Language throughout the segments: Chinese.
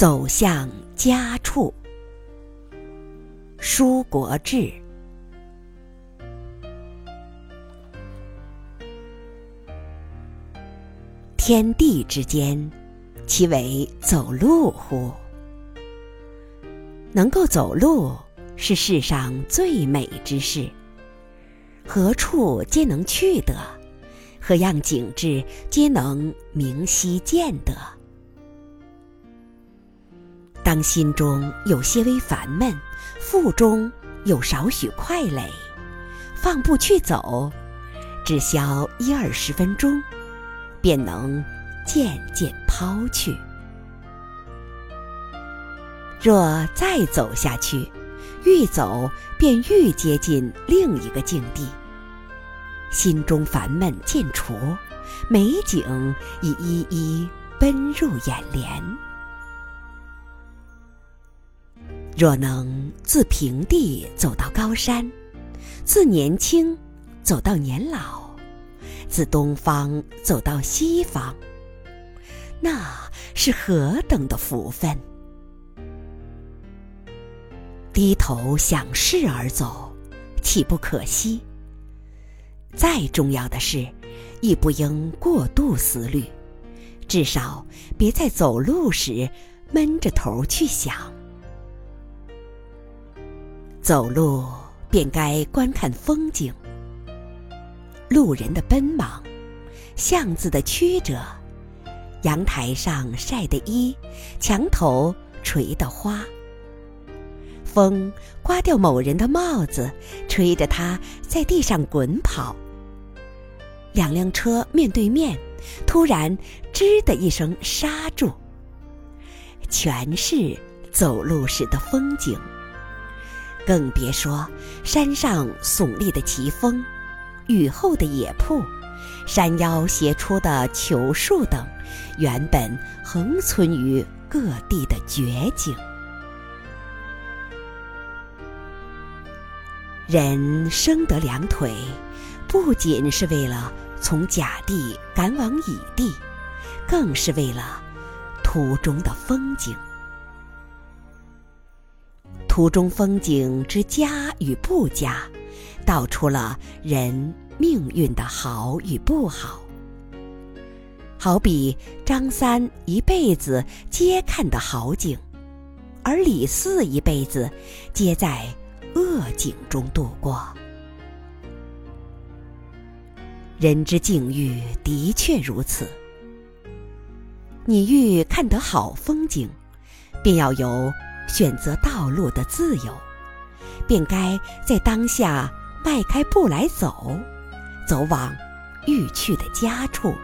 走向家处。书国志。天地之间，其为走路乎？能够走路，是世上最美之事。何处皆能去得，何样景致皆能明晰见得。当心中有些微烦闷，腹中有少许快累，放步去走，只消一二十分钟，便能渐渐抛去。若再走下去，愈走便愈接近另一个境地。心中烦闷渐除，美景已一一奔入眼帘。若能自平地走到高山，自年轻走到年老，自东方走到西方，那是何等的福分！低头向事而走，岂不可惜？再重要的事，亦不应过度思虑，至少别在走路时闷着头去想。走路便该观看风景，路人的奔忙，巷子的曲折，阳台上晒的衣，墙头垂的花。风刮掉某人的帽子，吹着他在地上滚跑。两辆车面对面，突然“吱”的一声刹住，全是走路时的风景。更别说山上耸立的奇峰，雨后的野瀑，山腰斜出的球树等，原本横存于各地的绝景。人生得两腿，不仅是为了从甲地赶往乙地，更是为了途中的风景。途中风景之佳与不佳，道出了人命运的好与不好。好比张三一辈子皆看的好景，而李四一辈子皆在。恶景中度过，人之境遇的确如此。你欲看得好风景，便要由选择道路的自由，便该在当下迈开步来走，走往欲去的家处，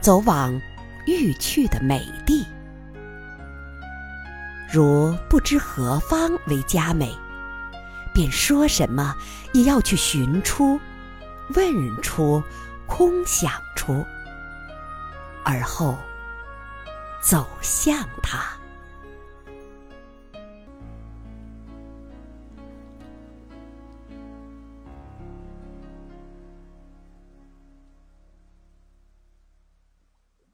走往欲去的美地。如不知何方为佳美。便说什么也要去寻出、问出、空想出，而后走向它。